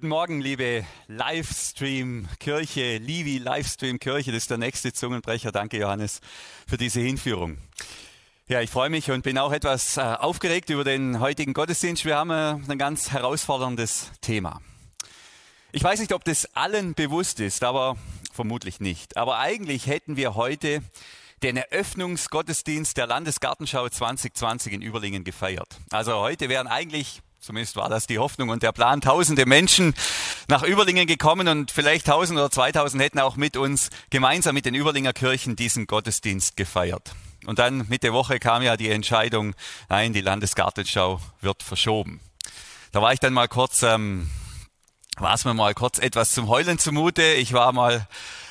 Guten Morgen, liebe Livestream-Kirche, Livi Livestream-Kirche, das ist der nächste Zungenbrecher. Danke, Johannes, für diese Hinführung. Ja, ich freue mich und bin auch etwas äh, aufgeregt über den heutigen Gottesdienst. Wir haben äh, ein ganz herausforderndes Thema. Ich weiß nicht, ob das allen bewusst ist, aber vermutlich nicht. Aber eigentlich hätten wir heute den Eröffnungsgottesdienst der Landesgartenschau 2020 in Überlingen gefeiert. Also heute wären eigentlich Zumindest war das die Hoffnung und der Plan. Tausende Menschen nach Überlingen gekommen und vielleicht tausend oder zweitausend hätten auch mit uns gemeinsam mit den Überlinger Kirchen diesen Gottesdienst gefeiert. Und dann Mitte Woche kam ja die Entscheidung, nein, die Landesgartenschau wird verschoben. Da war ich dann mal kurz, ähm, war es mir mal kurz etwas zum Heulen zumute. Ich war mal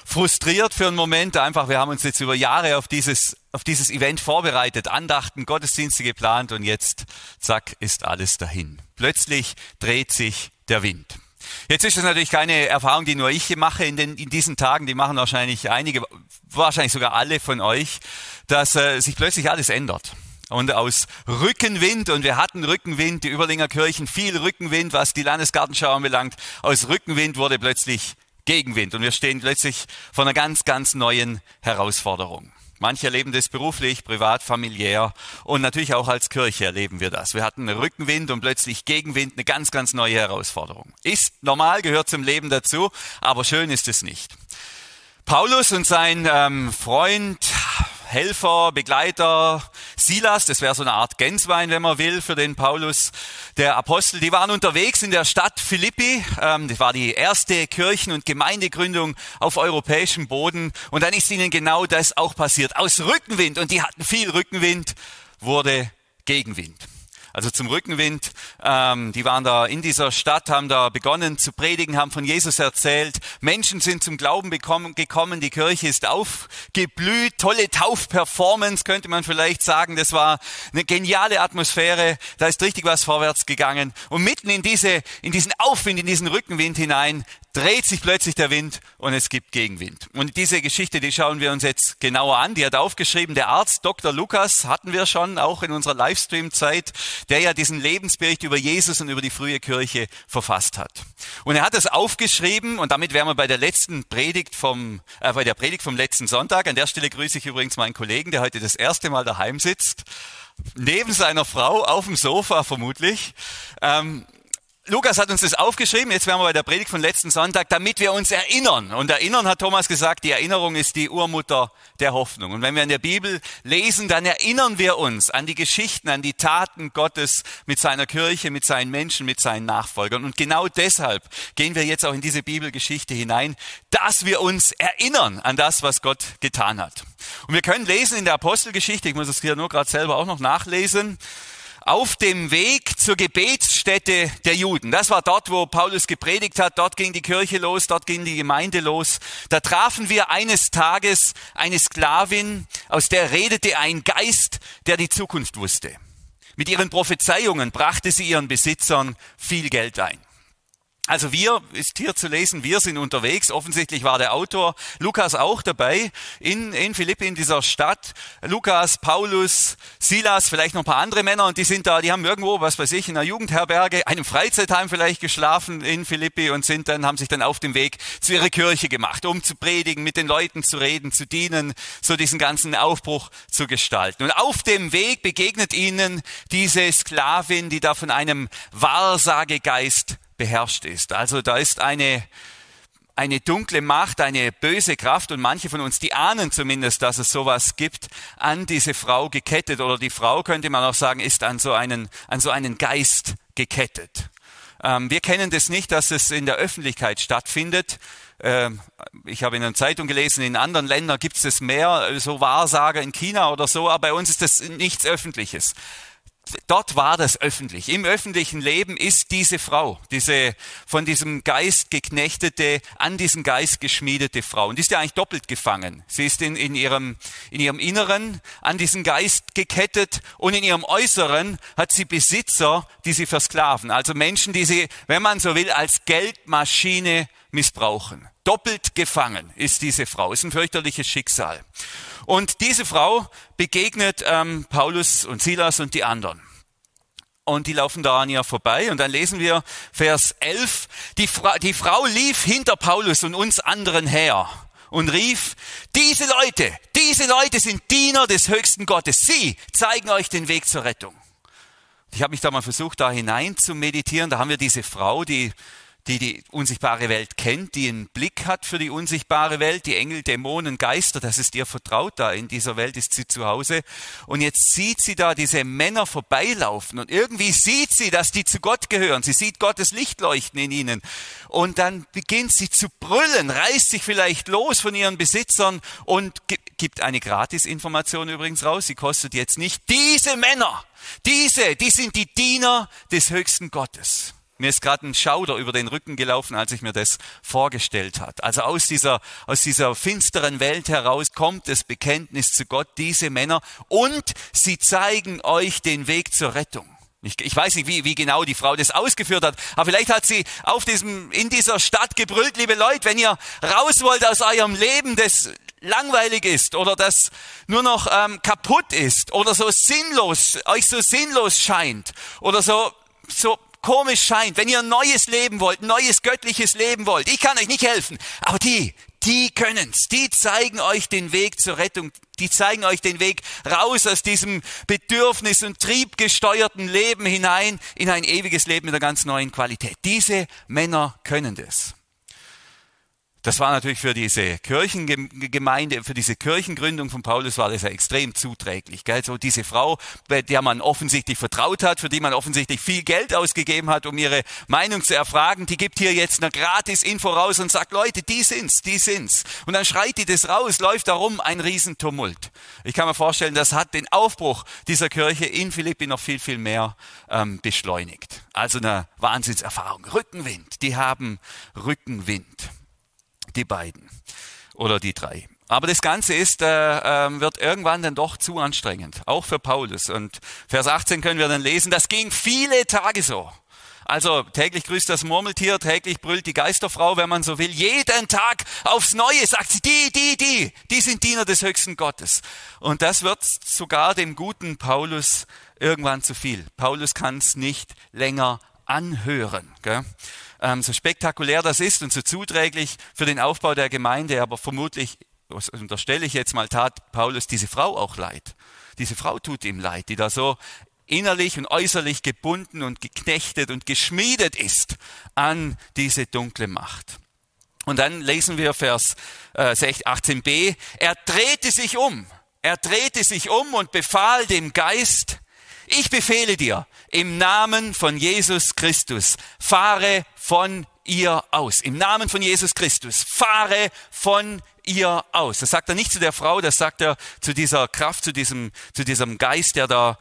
frustriert für einen Moment. Einfach, wir haben uns jetzt über Jahre auf dieses, auf dieses Event vorbereitet, Andachten, Gottesdienste geplant und jetzt, zack, ist alles dahin. Plötzlich dreht sich der Wind. Jetzt ist es natürlich keine Erfahrung, die nur ich mache in, den, in diesen Tagen, die machen wahrscheinlich einige, wahrscheinlich sogar alle von euch, dass äh, sich plötzlich alles ändert. Und aus Rückenwind, und wir hatten Rückenwind, die Überlinger Kirchen, viel Rückenwind, was die Landesgartenschau anbelangt, aus Rückenwind wurde plötzlich Gegenwind und wir stehen plötzlich vor einer ganz, ganz neuen Herausforderung. Manche erleben das beruflich, privat, familiär und natürlich auch als Kirche erleben wir das. Wir hatten Rückenwind und plötzlich Gegenwind, eine ganz, ganz neue Herausforderung. Ist normal, gehört zum Leben dazu, aber schön ist es nicht. Paulus und sein ähm, Freund, Helfer, Begleiter, Silas, das wäre so eine Art Gänsewein, wenn man will, für den Paulus, der Apostel, die waren unterwegs in der Stadt Philippi. Ähm, das war die erste Kirchen- und Gemeindegründung auf europäischem Boden. Und dann ist ihnen genau das auch passiert. Aus Rückenwind, und die hatten viel Rückenwind, wurde Gegenwind also zum Rückenwind. Ähm, die waren da in dieser Stadt, haben da begonnen zu predigen, haben von Jesus erzählt. Menschen sind zum Glauben bekommen, gekommen, die Kirche ist aufgeblüht. Tolle Taufperformance könnte man vielleicht sagen. Das war eine geniale Atmosphäre. Da ist richtig was vorwärts gegangen. Und mitten in diese, in diesen Aufwind, in diesen Rückenwind hinein dreht sich plötzlich der Wind und es gibt Gegenwind. Und diese Geschichte, die schauen wir uns jetzt genauer an. Die hat aufgeschrieben, der Arzt Dr. Lukas hatten wir schon auch in unserer Livestream-Zeit, der ja diesen Lebensbericht über Jesus und über die frühe Kirche verfasst hat. Und er hat das aufgeschrieben und damit wären wir bei der letzten Predigt vom, äh, bei der Predigt vom letzten Sonntag. An der Stelle grüße ich übrigens meinen Kollegen, der heute das erste Mal daheim sitzt neben seiner Frau auf dem Sofa vermutlich. Ähm, Lukas hat uns das aufgeschrieben, jetzt wären wir bei der Predigt von letzten Sonntag, damit wir uns erinnern. Und erinnern hat Thomas gesagt, die Erinnerung ist die Urmutter der Hoffnung. Und wenn wir in der Bibel lesen, dann erinnern wir uns an die Geschichten, an die Taten Gottes mit seiner Kirche, mit seinen Menschen, mit seinen Nachfolgern. Und genau deshalb gehen wir jetzt auch in diese Bibelgeschichte hinein, dass wir uns erinnern an das, was Gott getan hat. Und wir können lesen in der Apostelgeschichte, ich muss es hier nur gerade selber auch noch nachlesen, auf dem Weg zur Gebetsstätte der Juden. Das war dort, wo Paulus gepredigt hat. Dort ging die Kirche los, dort ging die Gemeinde los. Da trafen wir eines Tages eine Sklavin, aus der redete ein Geist, der die Zukunft wusste. Mit ihren Prophezeiungen brachte sie ihren Besitzern viel Geld ein. Also wir, ist hier zu lesen, wir sind unterwegs. Offensichtlich war der Autor Lukas auch dabei in, in Philippi, in dieser Stadt. Lukas, Paulus, Silas, vielleicht noch ein paar andere Männer und die sind da, die haben irgendwo, was weiß ich, in einer Jugendherberge, einem Freizeitheim vielleicht geschlafen in Philippi und sind dann, haben sich dann auf dem Weg zu ihrer Kirche gemacht, um zu predigen, mit den Leuten zu reden, zu dienen, so diesen ganzen Aufbruch zu gestalten. Und auf dem Weg begegnet ihnen diese Sklavin, die da von einem Wahrsagegeist beherrscht ist. Also da ist eine, eine dunkle Macht, eine böse Kraft und manche von uns, die ahnen zumindest, dass es sowas gibt, an diese Frau gekettet oder die Frau, könnte man auch sagen, ist an so einen, an so einen Geist gekettet. Ähm, wir kennen das nicht, dass es in der Öffentlichkeit stattfindet. Ähm, ich habe in einer Zeitung gelesen, in anderen Ländern gibt es mehr, so Wahrsager in China oder so, aber bei uns ist das nichts Öffentliches dort war das öffentlich. Im öffentlichen Leben ist diese Frau, diese von diesem Geist geknechtete, an diesen Geist geschmiedete Frau. Und die ist ja eigentlich doppelt gefangen. Sie ist in, in, ihrem, in ihrem Inneren an diesen Geist gekettet und in ihrem Äußeren hat sie Besitzer, die sie versklaven. Also Menschen, die sie, wenn man so will, als Geldmaschine missbrauchen. Doppelt gefangen ist diese Frau. Ist ein fürchterliches Schicksal. Und diese Frau begegnet ähm, Paulus und Silas und die anderen. und die laufen da an ihr vorbei. Und dann lesen wir Vers 11, die, Fra die Frau lief hinter Paulus und uns anderen her und rief, diese Leute, diese Leute sind Diener des höchsten Gottes. Sie zeigen euch den Weg zur Rettung. Ich habe mich da mal versucht, da hinein zu meditieren. Da haben wir diese Frau, die die die unsichtbare Welt kennt, die einen Blick hat für die unsichtbare Welt, die Engel, Dämonen, Geister, das ist ihr vertraut da. In dieser Welt ist sie zu Hause. Und jetzt sieht sie da diese Männer vorbeilaufen und irgendwie sieht sie, dass die zu Gott gehören. Sie sieht Gottes Licht leuchten in ihnen. Und dann beginnt sie zu brüllen, reißt sich vielleicht los von ihren Besitzern und gibt eine Gratisinformation übrigens raus. Sie kostet jetzt nicht. Diese Männer, diese, die sind die Diener des höchsten Gottes. Mir ist gerade ein Schauder über den Rücken gelaufen, als ich mir das vorgestellt hat. Also aus dieser, aus dieser finsteren Welt heraus kommt das Bekenntnis zu Gott, diese Männer, und sie zeigen euch den Weg zur Rettung. Ich, ich weiß nicht, wie, wie genau die Frau das ausgeführt hat, aber vielleicht hat sie auf diesem, in dieser Stadt gebrüllt, liebe Leute, wenn ihr raus wollt aus eurem Leben, das langweilig ist oder das nur noch ähm, kaputt ist oder so sinnlos, euch so sinnlos scheint oder so, so komisch scheint, wenn ihr ein neues Leben wollt, neues göttliches Leben wollt, ich kann euch nicht helfen, aber die, die können's, die zeigen euch den Weg zur Rettung, die zeigen euch den Weg raus aus diesem Bedürfnis- und triebgesteuerten Leben hinein in ein ewiges Leben mit einer ganz neuen Qualität. Diese Männer können das. Das war natürlich für diese Kirchengemeinde, für diese Kirchengründung von Paulus war das ja extrem zuträglich. Gell? So diese Frau, bei der man offensichtlich vertraut hat, für die man offensichtlich viel Geld ausgegeben hat, um ihre Meinung zu erfragen, die gibt hier jetzt eine Gratis-Info raus und sagt, Leute, die sind's, die sind's. Und dann schreit die das raus, läuft darum ein Riesentumult. Ich kann mir vorstellen, das hat den Aufbruch dieser Kirche in Philippi noch viel, viel mehr ähm, beschleunigt. Also eine Wahnsinnserfahrung. Rückenwind, die haben Rückenwind die beiden oder die drei. Aber das Ganze ist, äh, äh, wird irgendwann dann doch zu anstrengend, auch für Paulus. Und Vers 18 können wir dann lesen, das ging viele Tage so. Also täglich grüßt das Murmeltier, täglich brüllt die Geisterfrau, wenn man so will. Jeden Tag aufs Neue sagt sie, die, die, die, die sind Diener des höchsten Gottes. Und das wird sogar dem guten Paulus irgendwann zu viel. Paulus kann es nicht länger anhören. Gell? ähm, so spektakulär das ist und so zuträglich für den Aufbau der Gemeinde, aber vermutlich, unterstelle ich jetzt mal, tat Paulus diese Frau auch leid. Diese Frau tut ihm leid, die da so innerlich und äußerlich gebunden und geknechtet und geschmiedet ist an diese dunkle Macht. Und dann lesen wir Vers äh, 18b, er drehte sich um, er drehte sich um und befahl dem Geist, ich befehle dir im Namen von Jesus Christus, fahre von ihr aus. Im Namen von Jesus Christus, fahre von ihr aus. Das sagt er nicht zu der Frau, das sagt er zu dieser Kraft, zu diesem, zu diesem Geist, der da,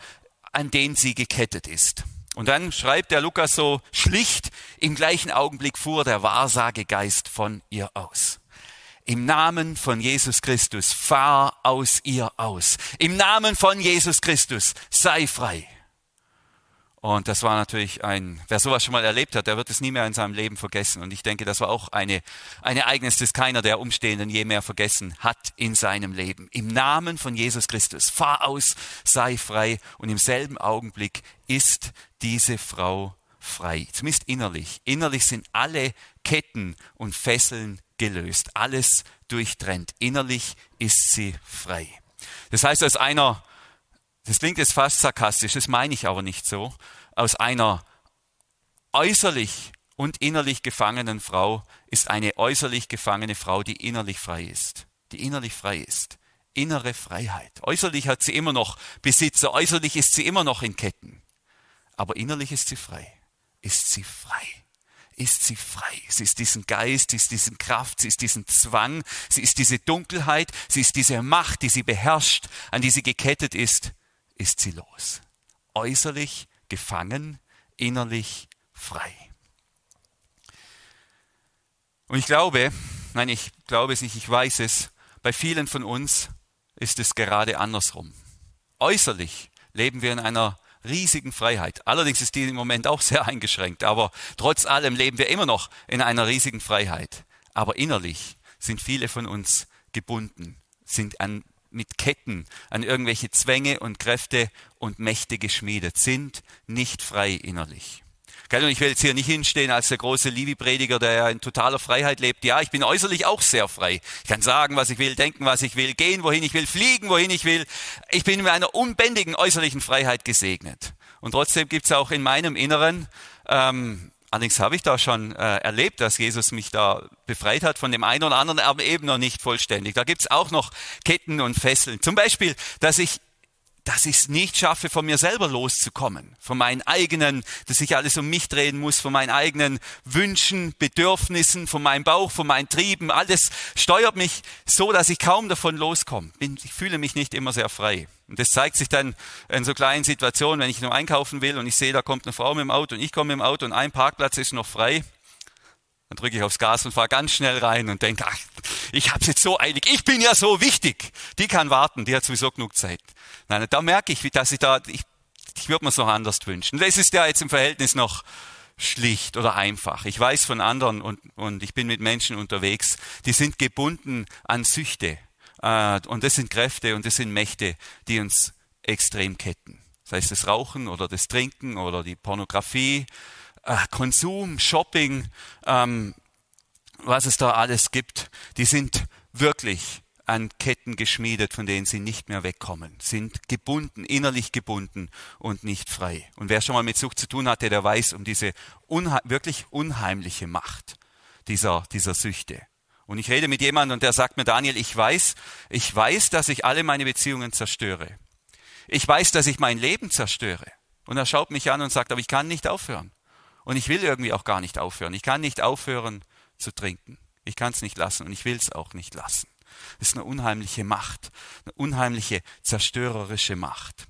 an den sie gekettet ist. Und dann schreibt der Lukas so schlicht, im gleichen Augenblick fuhr der Wahrsagegeist von ihr aus. Im Namen von Jesus Christus, fahr aus ihr aus. Im Namen von Jesus Christus, sei frei. Und das war natürlich ein, wer sowas schon mal erlebt hat, der wird es nie mehr in seinem Leben vergessen. Und ich denke, das war auch eine, ein Ereignis, das keiner der Umstehenden je mehr vergessen hat in seinem Leben. Im Namen von Jesus Christus, fahr aus, sei frei. Und im selben Augenblick ist diese Frau frei. Zumindest innerlich. Innerlich sind alle Ketten und Fesseln gelöst, alles durchtrennt. Innerlich ist sie frei. Das heißt, aus einer, das klingt jetzt fast sarkastisch, das meine ich aber nicht so, aus einer äußerlich und innerlich gefangenen Frau ist eine äußerlich gefangene Frau, die innerlich frei ist. Die innerlich frei ist. Innere Freiheit. Äußerlich hat sie immer noch Besitzer, äußerlich ist sie immer noch in Ketten. Aber innerlich ist sie frei. Ist sie frei ist sie frei. Sie ist diesen Geist, sie ist diesen Kraft, sie ist diesen Zwang, sie ist diese Dunkelheit, sie ist diese Macht, die sie beherrscht, an die sie gekettet ist, ist sie los. Äußerlich gefangen, innerlich frei. Und ich glaube, nein, ich glaube es nicht, ich weiß es, bei vielen von uns ist es gerade andersrum. Äußerlich leben wir in einer riesigen Freiheit. Allerdings ist die im Moment auch sehr eingeschränkt, aber trotz allem leben wir immer noch in einer riesigen Freiheit. Aber innerlich sind viele von uns gebunden, sind an mit Ketten an irgendwelche Zwänge und Kräfte und Mächte geschmiedet, sind nicht frei innerlich. Und ich will jetzt hier nicht hinstehen als der große Livi-Prediger, der ja in totaler Freiheit lebt. Ja, ich bin äußerlich auch sehr frei. Ich kann sagen, was ich will, denken, was ich will, gehen, wohin ich will, fliegen, wohin ich will. Ich bin mit einer unbändigen äußerlichen Freiheit gesegnet. Und trotzdem gibt's auch in meinem Inneren ähm, Allerdings habe ich da schon äh, erlebt, dass Jesus mich da befreit hat von dem einen oder anderen, aber eben noch nicht vollständig. Da gibt's auch noch Ketten und Fesseln. Zum Beispiel, dass ich dass ich es nicht schaffe, von mir selber loszukommen, von meinen eigenen, dass ich alles um mich drehen muss, von meinen eigenen Wünschen, Bedürfnissen, von meinem Bauch, von meinen Trieben. Alles steuert mich so, dass ich kaum davon loskomme. Ich fühle mich nicht immer sehr frei. Und das zeigt sich dann in so kleinen Situationen, wenn ich nur einkaufen will und ich sehe, da kommt eine Frau mit dem Auto und ich komme mit dem Auto und ein Parkplatz ist noch frei. Dann drücke ich aufs Gas und fahre ganz schnell rein und denke, ach, ich habe es jetzt so eilig, ich bin ja so wichtig. Die kann warten, die hat sowieso genug Zeit. Nein, da merke ich, dass ich da, ich, ich würde mir noch anders wünschen. Das ist ja jetzt im Verhältnis noch schlicht oder einfach. Ich weiß von anderen und, und ich bin mit Menschen unterwegs, die sind gebunden an Süchte. Äh, und das sind Kräfte und das sind Mächte, die uns extrem ketten. Sei es das Rauchen oder das Trinken oder die Pornografie, äh, Konsum, Shopping, ähm, was es da alles gibt, die sind wirklich an Ketten geschmiedet, von denen sie nicht mehr wegkommen, sind gebunden, innerlich gebunden und nicht frei. Und wer schon mal mit Sucht zu tun hatte, der weiß um diese unhe wirklich unheimliche Macht dieser, dieser Süchte. Und ich rede mit jemandem und der sagt mir, Daniel, ich weiß, ich weiß, dass ich alle meine Beziehungen zerstöre. Ich weiß, dass ich mein Leben zerstöre. Und er schaut mich an und sagt, aber ich kann nicht aufhören. Und ich will irgendwie auch gar nicht aufhören. Ich kann nicht aufhören zu trinken. Ich kann es nicht lassen und ich will es auch nicht lassen. Das ist eine unheimliche Macht, eine unheimliche zerstörerische Macht.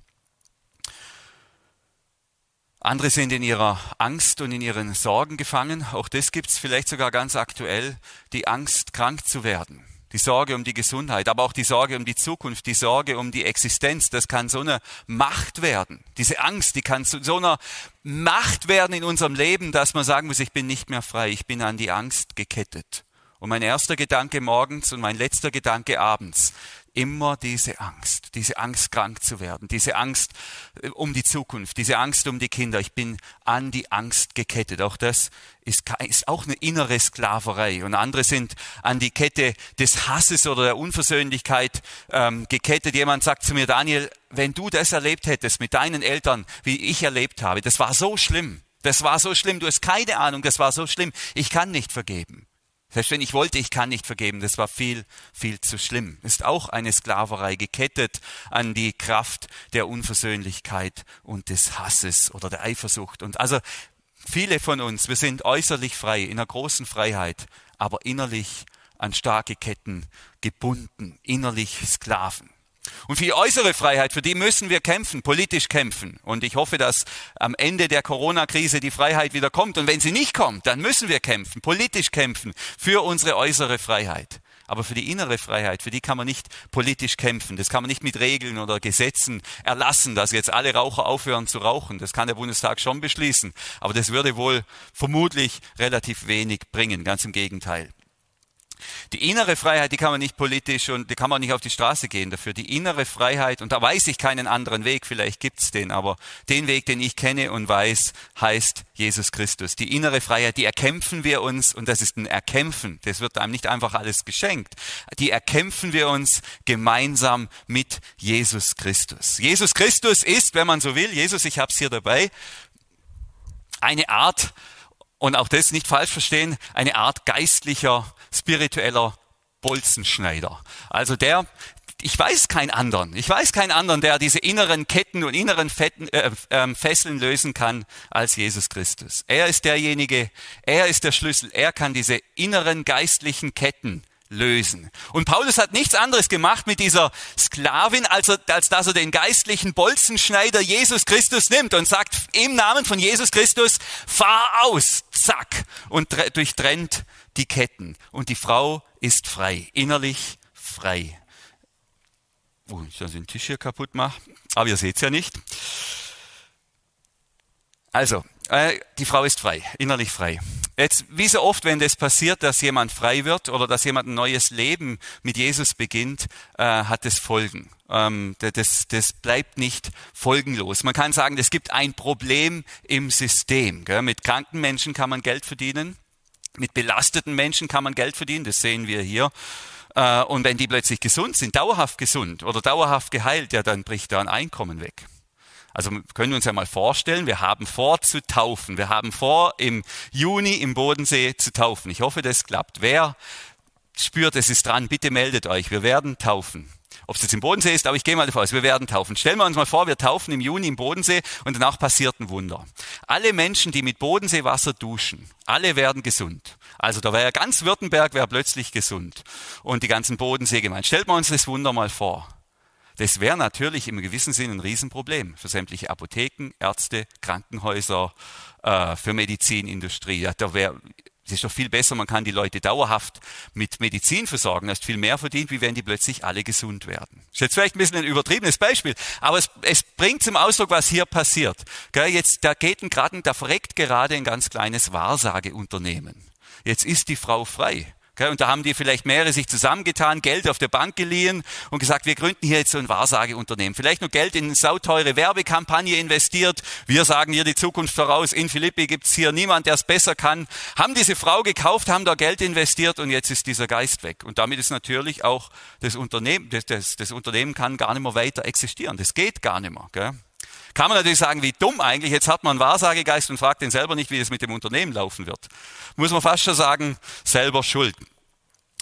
Andere sind in ihrer Angst und in ihren Sorgen gefangen. Auch das gibt es vielleicht sogar ganz aktuell, die Angst, krank zu werden die Sorge um die Gesundheit, aber auch die Sorge um die Zukunft, die Sorge um die Existenz, das kann so eine Macht werden. Diese Angst, die kann zu so einer Macht werden in unserem Leben, dass man sagen muss, ich bin nicht mehr frei, ich bin an die Angst gekettet. Und mein erster Gedanke morgens und mein letzter Gedanke abends, immer diese Angst, diese Angst krank zu werden, diese Angst äh, um die Zukunft, diese Angst um die Kinder. Ich bin an die Angst gekettet. Auch das ist, ist auch eine innere Sklaverei. Und andere sind an die Kette des Hasses oder der Unversöhnlichkeit ähm, gekettet. Jemand sagt zu mir, Daniel, wenn du das erlebt hättest mit deinen Eltern, wie ich erlebt habe, das war so schlimm. Das war so schlimm. Du hast keine Ahnung, das war so schlimm. Ich kann nicht vergeben. Selbst wenn ich wollte, ich kann nicht vergeben, das war viel, viel zu schlimm. Ist auch eine Sklaverei gekettet an die Kraft der Unversöhnlichkeit und des Hasses oder der Eifersucht. Und also viele von uns, wir sind äußerlich frei, in einer großen Freiheit, aber innerlich an starke Ketten gebunden, innerlich Sklaven. Und für die äußere Freiheit, für die müssen wir kämpfen, politisch kämpfen. Und ich hoffe, dass am Ende der Corona-Krise die Freiheit wieder kommt. Und wenn sie nicht kommt, dann müssen wir kämpfen, politisch kämpfen für unsere äußere Freiheit. Aber für die innere Freiheit, für die kann man nicht politisch kämpfen. Das kann man nicht mit Regeln oder Gesetzen erlassen, dass jetzt alle Raucher aufhören zu rauchen. Das kann der Bundestag schon beschließen. Aber das würde wohl vermutlich relativ wenig bringen. Ganz im Gegenteil. Die innere Freiheit, die kann man nicht politisch und die kann man nicht auf die Straße gehen dafür. Die innere Freiheit, und da weiß ich keinen anderen Weg, vielleicht gibt's den, aber den Weg, den ich kenne und weiß, heißt Jesus Christus. Die innere Freiheit, die erkämpfen wir uns, und das ist ein Erkämpfen, das wird einem nicht einfach alles geschenkt, die erkämpfen wir uns gemeinsam mit Jesus Christus. Jesus Christus ist, wenn man so will, Jesus, ich hab's hier dabei, eine Art und auch das nicht falsch verstehen, eine Art geistlicher, spiritueller Bolzenschneider. Also der, ich weiß keinen anderen, ich weiß keinen anderen, der diese inneren Ketten und inneren Fetten, äh, äh, Fesseln lösen kann als Jesus Christus. Er ist derjenige, er ist der Schlüssel, er kann diese inneren geistlichen Ketten lösen. Und Paulus hat nichts anderes gemacht mit dieser Sklavin, als, er, als dass er den geistlichen Bolzenschneider Jesus Christus nimmt und sagt, im Namen von Jesus Christus, fahr aus, zack, und durchtrennt die Ketten. Und die Frau ist frei, innerlich frei. Oh, ich soll den Tisch hier kaputt machen, aber ihr seht es ja nicht. Also, äh, die Frau ist frei, innerlich frei. Jetzt, wie so oft, wenn das passiert, dass jemand frei wird oder dass jemand ein neues Leben mit Jesus beginnt, äh, hat es Folgen. Ähm, das, das bleibt nicht folgenlos. Man kann sagen, es gibt ein Problem im System. Gell? Mit kranken Menschen kann man Geld verdienen. Mit belasteten Menschen kann man Geld verdienen. Das sehen wir hier. Äh, und wenn die plötzlich gesund sind, dauerhaft gesund oder dauerhaft geheilt, ja, dann bricht da ein Einkommen weg. Also können wir uns ja mal vorstellen, wir haben vor zu taufen. Wir haben vor, im Juni im Bodensee zu taufen. Ich hoffe, das klappt. Wer spürt, es ist dran, bitte meldet euch. Wir werden taufen. Ob es jetzt im Bodensee ist, aber ich gehe mal davon aus, wir werden taufen. Stellen wir uns mal vor, wir taufen im Juni im Bodensee und danach passiert ein Wunder. Alle Menschen, die mit Bodenseewasser duschen, alle werden gesund. Also da wäre ganz Württemberg wäre plötzlich gesund und die ganzen Bodensee gemeint. Stellt man uns das Wunder mal vor. Das wäre natürlich im gewissen Sinn ein Riesenproblem für sämtliche Apotheken, Ärzte, Krankenhäuser, äh, für Medizinindustrie. Da wäre es ist doch viel besser, man kann die Leute dauerhaft mit Medizin versorgen, das ist viel mehr verdient, wie wenn die plötzlich alle gesund werden. Das ist jetzt vielleicht ein bisschen ein übertriebenes Beispiel, aber es, es bringt zum Ausdruck, was hier passiert. Gell, jetzt, da geht ein gerade, da verreckt gerade ein ganz kleines Wahrsageunternehmen. Jetzt ist die Frau frei. Und da haben die vielleicht mehrere sich zusammengetan, Geld auf der Bank geliehen und gesagt, wir gründen hier jetzt so ein Wahrsageunternehmen. Vielleicht nur Geld in eine sauteure Werbekampagne investiert. Wir sagen hier die Zukunft voraus. In Philippi gibt's hier niemand, der es besser kann. Haben diese Frau gekauft, haben da Geld investiert und jetzt ist dieser Geist weg. Und damit ist natürlich auch das Unternehmen, das, das, das Unternehmen kann gar nicht mehr weiter existieren. Das geht gar nicht mehr. Gell? Kann man natürlich sagen, wie dumm eigentlich. Jetzt hat man einen Wahrsagegeist und fragt den selber nicht, wie es mit dem Unternehmen laufen wird. Muss man fast schon sagen, selber schuld.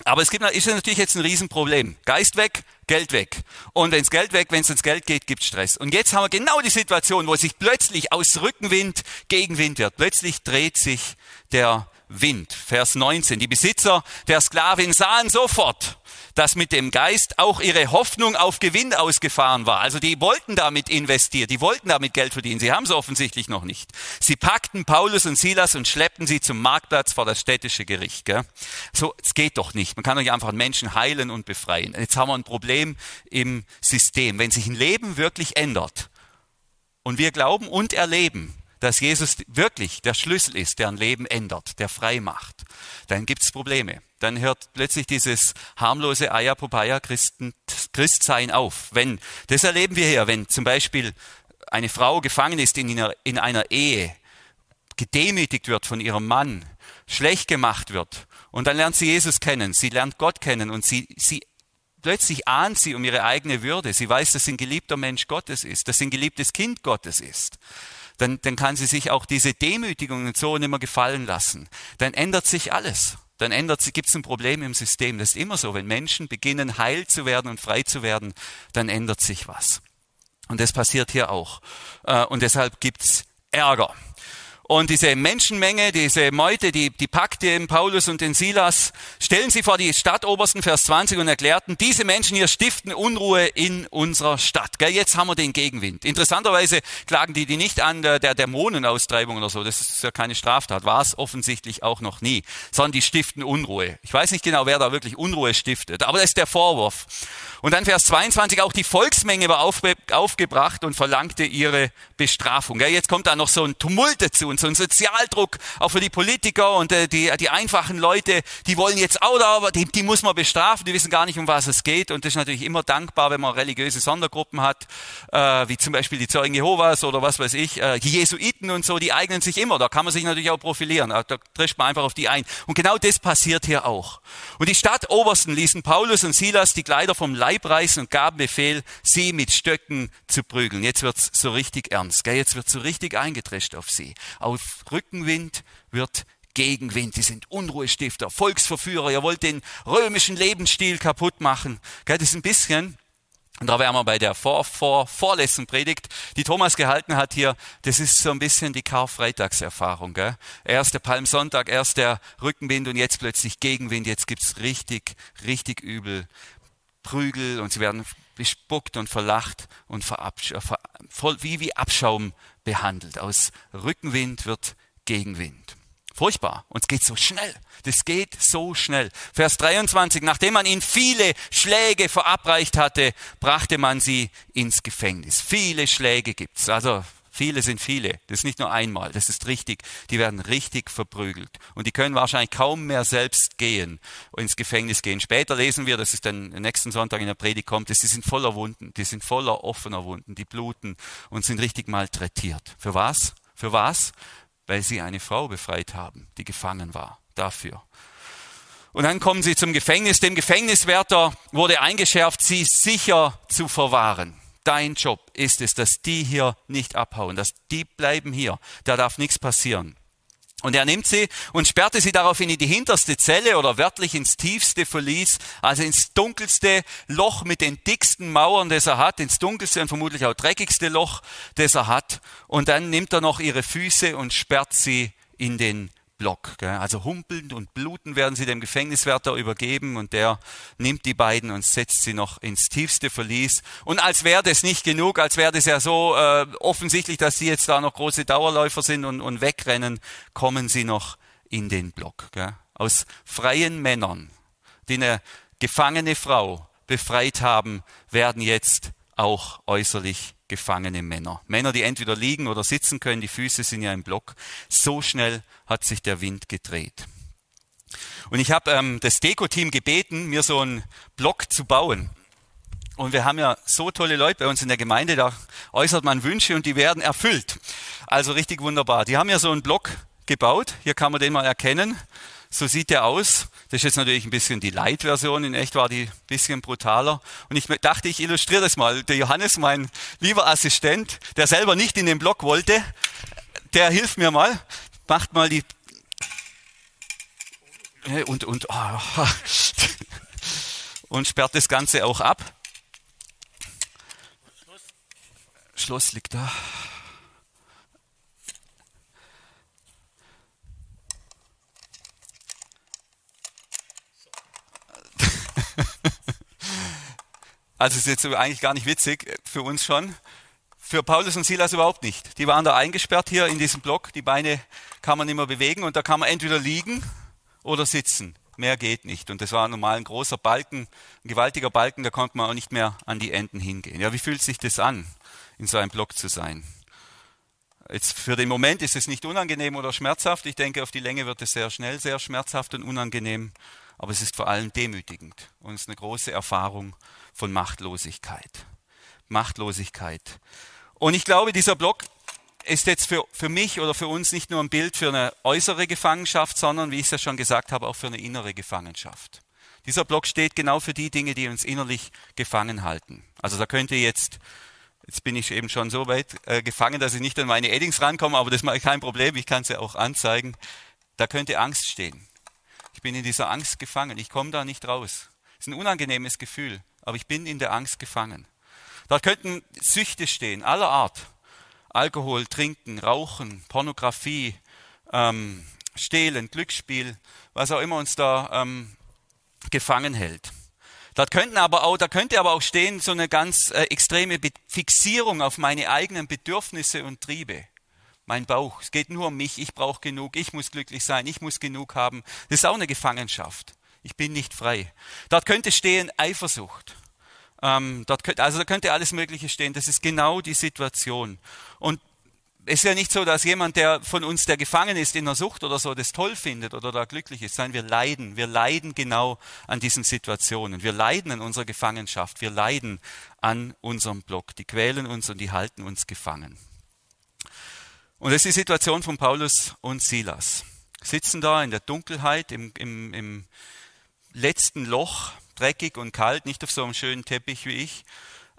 Aber es gibt, ist natürlich jetzt ein Riesenproblem. Geist weg, Geld weg. Und wenns Geld weg, wenn es ins Geld geht, gibt Stress. Und jetzt haben wir genau die Situation, wo sich plötzlich aus Rückenwind Gegenwind wird. Plötzlich dreht sich der Wind. Vers 19. Die Besitzer der Sklavin sahen sofort, dass mit dem Geist auch ihre Hoffnung auf Gewinn ausgefahren war. Also die wollten damit investieren, die wollten damit Geld verdienen. Sie haben es offensichtlich noch nicht. Sie packten Paulus und Silas und schleppten sie zum Marktplatz vor das städtische Gericht. Gell? So, es geht doch nicht. Man kann doch nicht einfach einen Menschen heilen und befreien. Jetzt haben wir ein Problem im System. Wenn sich ein Leben wirklich ändert und wir glauben und erleben, dass Jesus wirklich der Schlüssel ist, der ein Leben ändert, der frei macht, dann gibt es Probleme. Dann hört plötzlich dieses harmlose Ayapopaya Christsein auf. Wenn, das erleben wir hier, wenn zum Beispiel eine Frau gefangen ist in einer, in einer Ehe, gedemütigt wird von ihrem Mann, schlecht gemacht wird, und dann lernt sie Jesus kennen, sie lernt Gott kennen und sie, sie plötzlich ahnt sie um ihre eigene Würde. Sie weiß, dass sie ein geliebter Mensch Gottes ist, dass sie ein geliebtes Kind Gottes ist dann, dann kann sie sich auch diese Demütigungen so nicht mehr gefallen lassen. Dann ändert sich alles. Dann ändert sich, gibt es ein Problem im System. Das ist immer so. Wenn Menschen beginnen, heil zu werden und frei zu werden, dann ändert sich was. Und das passiert hier auch. Äh, und deshalb gibt's Ärger. Und diese Menschenmenge, diese Meute, die, die packte den Paulus und den Silas, stellen sie vor die Stadtobersten, Vers 20, und erklärten, diese Menschen hier stiften Unruhe in unserer Stadt. Gell, jetzt haben wir den Gegenwind. Interessanterweise klagen die die nicht an der, der Dämonenaustreibung oder so. Das ist ja keine Straftat. War es offensichtlich auch noch nie. Sondern die stiften Unruhe. Ich weiß nicht genau, wer da wirklich Unruhe stiftet. Aber das ist der Vorwurf. Und dann Vers 22, auch die Volksmenge war aufge, aufgebracht und verlangte ihre Bestrafung. Gell, jetzt kommt da noch so ein Tumult dazu und so ein Sozialdruck auch für die Politiker und äh, die, die einfachen Leute, die wollen jetzt auch da, die, die muss man bestrafen, die wissen gar nicht, um was es geht. Und das ist natürlich immer dankbar, wenn man religiöse Sondergruppen hat, äh, wie zum Beispiel die Zeugen Jehovas oder was weiß ich, äh, die Jesuiten und so, die eignen sich immer. Da kann man sich natürlich auch profilieren. Da trischt man einfach auf die ein. Und genau das passiert hier auch. Und die Stadtobersten ließen Paulus und Silas die Kleider vom Leib reißen und gaben Befehl, sie mit Stöcken zu prügeln. Jetzt wird's so richtig ernst. Gell? Jetzt wird so richtig eingetrescht auf sie. Auf Rückenwind wird Gegenwind. Die sind Unruhestifter, Volksverführer. Ihr wollt den römischen Lebensstil kaputt machen. Das ist ein bisschen, und da wären wir bei der Vor Vor Vorlesung Predigt, die Thomas gehalten hat hier. Das ist so ein bisschen die Karfreitagserfahrung. Erst der Palmsonntag, erst der Rückenwind und jetzt plötzlich Gegenwind. Jetzt gibt's richtig, richtig übel Prügel und sie werden bespuckt und verlacht und voll wie, wie Abschaum behandelt. Aus Rückenwind wird Gegenwind. Furchtbar. Und es geht so schnell. Das geht so schnell. Vers 23. Nachdem man ihnen viele Schläge verabreicht hatte, brachte man sie ins Gefängnis. Viele Schläge gibt's. Also Viele sind viele. Das ist nicht nur einmal. Das ist richtig. Die werden richtig verprügelt. Und die können wahrscheinlich kaum mehr selbst gehen, ins Gefängnis gehen. Später lesen wir, dass es dann nächsten Sonntag in der Predigt kommt, dass die sind voller Wunden. Die sind voller offener Wunden. Die bluten und sind richtig malträtiert. Für was? Für was? Weil sie eine Frau befreit haben, die gefangen war. Dafür. Und dann kommen sie zum Gefängnis. Dem Gefängniswärter wurde eingeschärft, sie sicher zu verwahren. Dein Job ist es, dass die hier nicht abhauen, dass die bleiben hier. Da darf nichts passieren. Und er nimmt sie und sperrte sie daraufhin in die hinterste Zelle oder wörtlich ins tiefste Verlies, also ins dunkelste Loch mit den dicksten Mauern, das er hat, ins dunkelste und vermutlich auch dreckigste Loch, das er hat. Und dann nimmt er noch ihre Füße und sperrt sie in den Block. Also humpelnd und blutend werden sie dem Gefängniswärter übergeben und der nimmt die beiden und setzt sie noch ins tiefste Verlies. Und als wäre das nicht genug, als wäre das ja so äh, offensichtlich, dass sie jetzt da noch große Dauerläufer sind und, und wegrennen, kommen sie noch in den Block. Gell? Aus freien Männern, die eine gefangene Frau befreit haben, werden jetzt auch äußerlich gefangene Männer. Männer, die entweder liegen oder sitzen können, die Füße sind ja im Block. So schnell hat sich der Wind gedreht. Und ich habe ähm, das Deko-Team gebeten, mir so einen Block zu bauen. Und wir haben ja so tolle Leute bei uns in der Gemeinde, da äußert man Wünsche und die werden erfüllt. Also richtig wunderbar. Die haben ja so einen Block gebaut. Hier kann man den mal erkennen. So sieht der aus. Das ist jetzt natürlich ein bisschen die Light-Version. In echt war die ein bisschen brutaler. Und ich dachte, ich illustriere das mal. Der Johannes, mein lieber Assistent, der selber nicht in den Block wollte, der hilft mir mal. Macht mal die und und oh, und sperrt das Ganze auch ab. Schloss liegt da. Also ist jetzt eigentlich gar nicht witzig, für uns schon. Für Paulus und Silas überhaupt nicht. Die waren da eingesperrt hier in diesem Block. Die Beine kann man nicht mehr bewegen und da kann man entweder liegen oder sitzen. Mehr geht nicht. Und das war normal ein großer Balken, ein gewaltiger Balken, da konnte man auch nicht mehr an die Enden hingehen. Ja, wie fühlt sich das an, in so einem Block zu sein? Jetzt für den Moment ist es nicht unangenehm oder schmerzhaft. Ich denke, auf die Länge wird es sehr schnell sehr schmerzhaft und unangenehm aber es ist vor allem demütigend und es ist eine große Erfahrung von Machtlosigkeit. Machtlosigkeit. Und ich glaube, dieser Block ist jetzt für, für mich oder für uns nicht nur ein Bild für eine äußere Gefangenschaft, sondern, wie ich es ja schon gesagt habe, auch für eine innere Gefangenschaft. Dieser Block steht genau für die Dinge, die uns innerlich gefangen halten. Also da könnte jetzt, jetzt bin ich eben schon so weit äh, gefangen, dass ich nicht an meine Eddings rankomme, aber das ist kein Problem, ich kann es ja auch anzeigen. Da könnte Angst stehen. Bin in dieser Angst gefangen. Ich komme da nicht raus. Es ist ein unangenehmes Gefühl, aber ich bin in der Angst gefangen. Dort könnten Süchte stehen, aller Art. Alkohol, Trinken, Rauchen, Pornografie, ähm, Stehlen, Glücksspiel, was auch immer uns da ähm, gefangen hält. Dort könnten aber auch, da könnte aber auch stehen so eine ganz äh, extreme Fixierung auf meine eigenen Bedürfnisse und Triebe mein Bauch. Es geht nur um mich. Ich brauche genug. Ich muss glücklich sein. Ich muss genug haben. Das ist auch eine Gefangenschaft. Ich bin nicht frei. Dort könnte stehen Eifersucht. Ähm, dort könnte, also da könnte alles Mögliche stehen. Das ist genau die Situation. Und es ist ja nicht so, dass jemand, der von uns, der gefangen ist in der Sucht oder so, das toll findet oder da glücklich ist, sondern wir leiden. Wir leiden genau an diesen Situationen. Wir leiden an unserer Gefangenschaft. Wir leiden an unserem Block. Die quälen uns und die halten uns gefangen. Und das ist die Situation von Paulus und Silas. Sitzen da in der Dunkelheit, im, im, im letzten Loch, dreckig und kalt, nicht auf so einem schönen Teppich wie ich,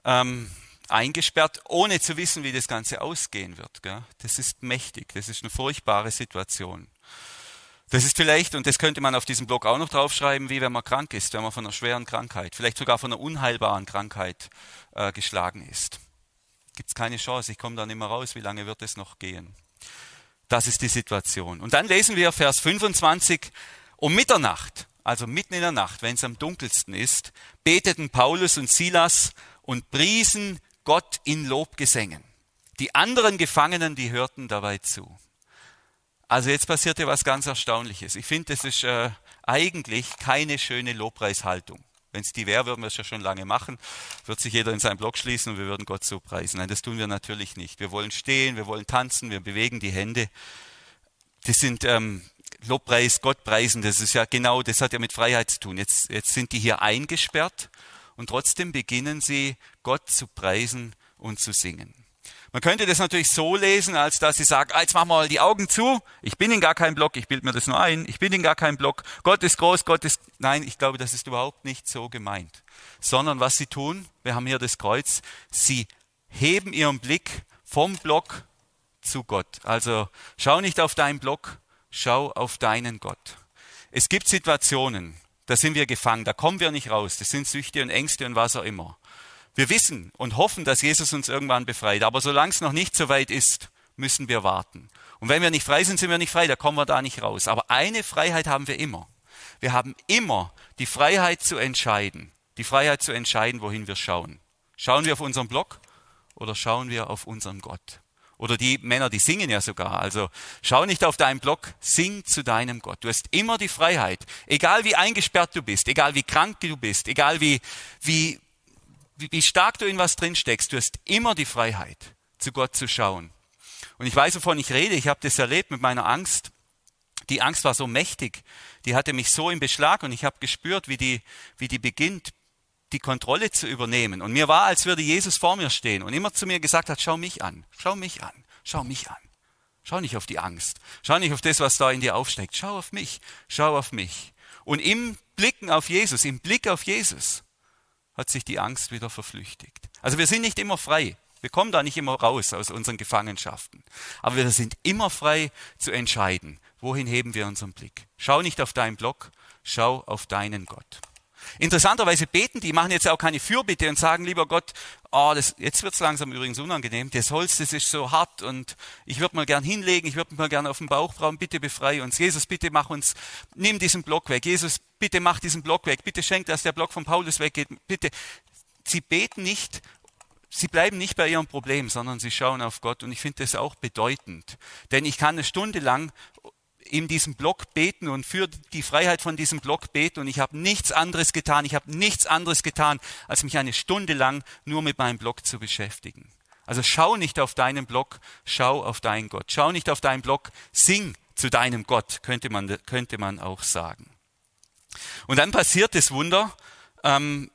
ähm, eingesperrt, ohne zu wissen, wie das Ganze ausgehen wird. Gell? Das ist mächtig, das ist eine furchtbare Situation. Das ist vielleicht, und das könnte man auf diesem Blog auch noch draufschreiben, wie wenn man krank ist, wenn man von einer schweren Krankheit, vielleicht sogar von einer unheilbaren Krankheit äh, geschlagen ist gibt es keine Chance, ich komme da nicht mehr raus, wie lange wird es noch gehen? Das ist die Situation. Und dann lesen wir Vers 25, um Mitternacht, also mitten in der Nacht, wenn es am dunkelsten ist, beteten Paulus und Silas und priesen Gott in Lobgesängen. Die anderen Gefangenen, die hörten dabei zu. Also jetzt passierte was ganz Erstaunliches. Ich finde, das ist äh, eigentlich keine schöne Lobpreishaltung. Wenn es die wäre, würden wir es ja schon lange machen. Wird sich jeder in seinen Block schließen und wir würden Gott so preisen. Nein, das tun wir natürlich nicht. Wir wollen stehen, wir wollen tanzen, wir bewegen die Hände. Das sind ähm, Lobpreis, Gott preisen. Das ist ja genau, das hat ja mit Freiheit zu tun. Jetzt, jetzt sind die hier eingesperrt und trotzdem beginnen sie, Gott zu preisen und zu singen. Man könnte das natürlich so lesen, als dass sie sagt, ah, jetzt machen wir mal die Augen zu. Ich bin in gar keinem Block, ich bilde mir das nur ein. Ich bin in gar keinem Block. Gott ist groß, Gott ist... Nein, ich glaube, das ist überhaupt nicht so gemeint. Sondern was sie tun, wir haben hier das Kreuz, sie heben ihren Blick vom Block zu Gott. Also schau nicht auf deinen Block, schau auf deinen Gott. Es gibt Situationen, da sind wir gefangen, da kommen wir nicht raus. Das sind Süchte und Ängste und was auch immer. Wir wissen und hoffen, dass Jesus uns irgendwann befreit. Aber solange es noch nicht so weit ist, müssen wir warten. Und wenn wir nicht frei sind, sind wir nicht frei, da kommen wir da nicht raus. Aber eine Freiheit haben wir immer. Wir haben immer die Freiheit zu entscheiden. Die Freiheit zu entscheiden, wohin wir schauen. Schauen wir auf unseren Block oder schauen wir auf unseren Gott? Oder die Männer, die singen ja sogar. Also schau nicht auf deinen Block, sing zu deinem Gott. Du hast immer die Freiheit, egal wie eingesperrt du bist, egal wie krank du bist, egal wie, wie, wie, stark du in was drin steckst, du hast immer die Freiheit, zu Gott zu schauen. Und ich weiß, wovon ich rede. Ich habe das erlebt mit meiner Angst. Die Angst war so mächtig, die hatte mich so im Beschlag und ich habe gespürt, wie die, wie die beginnt, die Kontrolle zu übernehmen. Und mir war, als würde Jesus vor mir stehen und immer zu mir gesagt hat, schau mich an, schau mich an, schau mich an. Schau nicht auf die Angst, schau nicht auf das, was da in dir aufsteckt, schau auf mich, schau auf mich. Und im Blicken auf Jesus, im Blick auf Jesus, hat sich die Angst wieder verflüchtigt. Also wir sind nicht immer frei. Wir kommen da nicht immer raus aus unseren Gefangenschaften. Aber wir sind immer frei zu entscheiden, wohin heben wir unseren Blick. Schau nicht auf deinen Block, schau auf deinen Gott. Interessanterweise beten die, machen jetzt auch keine Fürbitte und sagen, lieber Gott, oh, das, jetzt wird's langsam übrigens unangenehm, das Holz, das ist so hart und ich würde mal gern hinlegen, ich würde mal gern auf den Bauch brauchen, bitte befreie uns. Jesus, bitte mach uns, nimm diesen Block weg. Jesus, bitte mach diesen Block weg. Bitte schenk, dass der Block von Paulus weggeht. Bitte. Sie beten nicht, sie bleiben nicht bei ihrem Problem, sondern sie schauen auf Gott und ich finde das auch bedeutend. Denn ich kann eine Stunde lang in diesem Block beten und für die Freiheit von diesem Block beten. Und ich habe nichts anderes getan. Ich habe nichts anderes getan, als mich eine Stunde lang nur mit meinem Block zu beschäftigen. Also schau nicht auf deinen Block, schau auf deinen Gott. Schau nicht auf deinen Block, sing zu deinem Gott, könnte man, könnte man auch sagen. Und dann passiert das Wunder, ähm,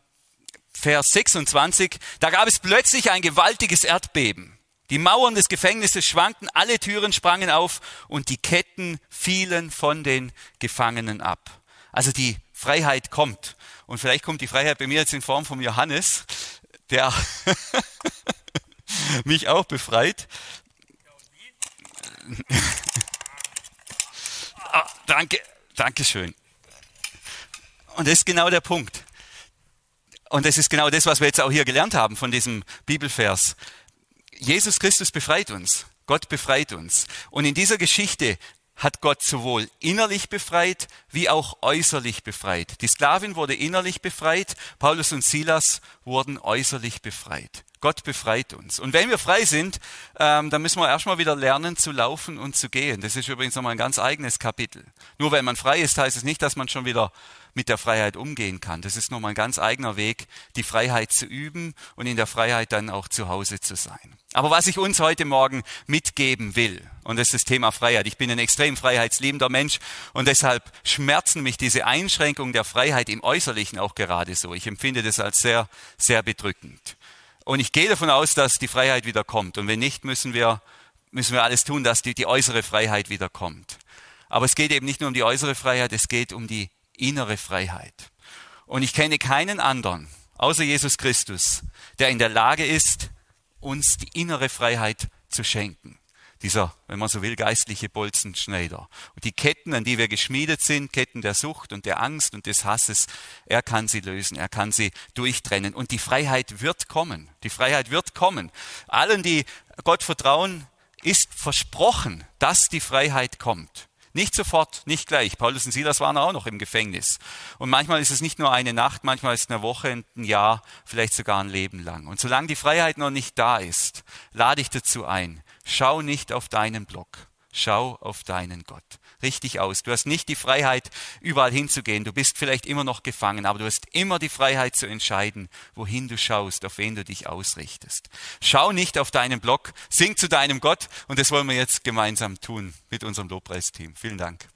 Vers 26, da gab es plötzlich ein gewaltiges Erdbeben. Die Mauern des Gefängnisses schwankten, alle Türen sprangen auf und die Ketten fielen von den Gefangenen ab. Also die Freiheit kommt. Und vielleicht kommt die Freiheit bei mir jetzt in Form von Johannes, der mich auch befreit. ah, danke, danke schön. Und das ist genau der Punkt. Und das ist genau das, was wir jetzt auch hier gelernt haben von diesem Bibelvers. Jesus Christus befreit uns. Gott befreit uns. Und in dieser Geschichte hat Gott sowohl innerlich befreit wie auch äußerlich befreit. Die Sklavin wurde innerlich befreit, Paulus und Silas wurden äußerlich befreit. Gott befreit uns. Und wenn wir frei sind, ähm, dann müssen wir erstmal wieder lernen zu laufen und zu gehen. Das ist übrigens nochmal ein ganz eigenes Kapitel. Nur weil man frei ist, heißt es nicht, dass man schon wieder mit der Freiheit umgehen kann. Das ist nochmal ein ganz eigener Weg, die Freiheit zu üben und in der Freiheit dann auch zu Hause zu sein. Aber was ich uns heute Morgen mitgeben will, und das ist das Thema Freiheit. Ich bin ein extrem freiheitsliebender Mensch und deshalb schmerzen mich diese Einschränkungen der Freiheit im Äußerlichen auch gerade so. Ich empfinde das als sehr, sehr bedrückend. Und ich gehe davon aus, dass die Freiheit wieder kommt. Und wenn nicht, müssen wir, müssen wir alles tun, dass die, die äußere Freiheit wieder kommt. Aber es geht eben nicht nur um die äußere Freiheit, es geht um die innere Freiheit. Und ich kenne keinen anderen, außer Jesus Christus, der in der Lage ist, uns die innere Freiheit zu schenken. Dieser, wenn man so will, geistliche Bolzenschneider. Und die Ketten, an die wir geschmiedet sind, Ketten der Sucht und der Angst und des Hasses, er kann sie lösen, er kann sie durchtrennen. Und die Freiheit wird kommen. Die Freiheit wird kommen. Allen, die Gott vertrauen, ist versprochen, dass die Freiheit kommt. Nicht sofort, nicht gleich. Paulus und Silas waren auch noch im Gefängnis. Und manchmal ist es nicht nur eine Nacht, manchmal ist es eine Woche, ein Jahr, vielleicht sogar ein Leben lang. Und solange die Freiheit noch nicht da ist, lade ich dazu ein, schau nicht auf deinen Block, schau auf deinen Gott. Richtig aus. Du hast nicht die Freiheit, überall hinzugehen. Du bist vielleicht immer noch gefangen, aber du hast immer die Freiheit zu entscheiden, wohin du schaust, auf wen du dich ausrichtest. Schau nicht auf deinen Blog, sing zu deinem Gott und das wollen wir jetzt gemeinsam tun mit unserem Lobpreisteam. Vielen Dank.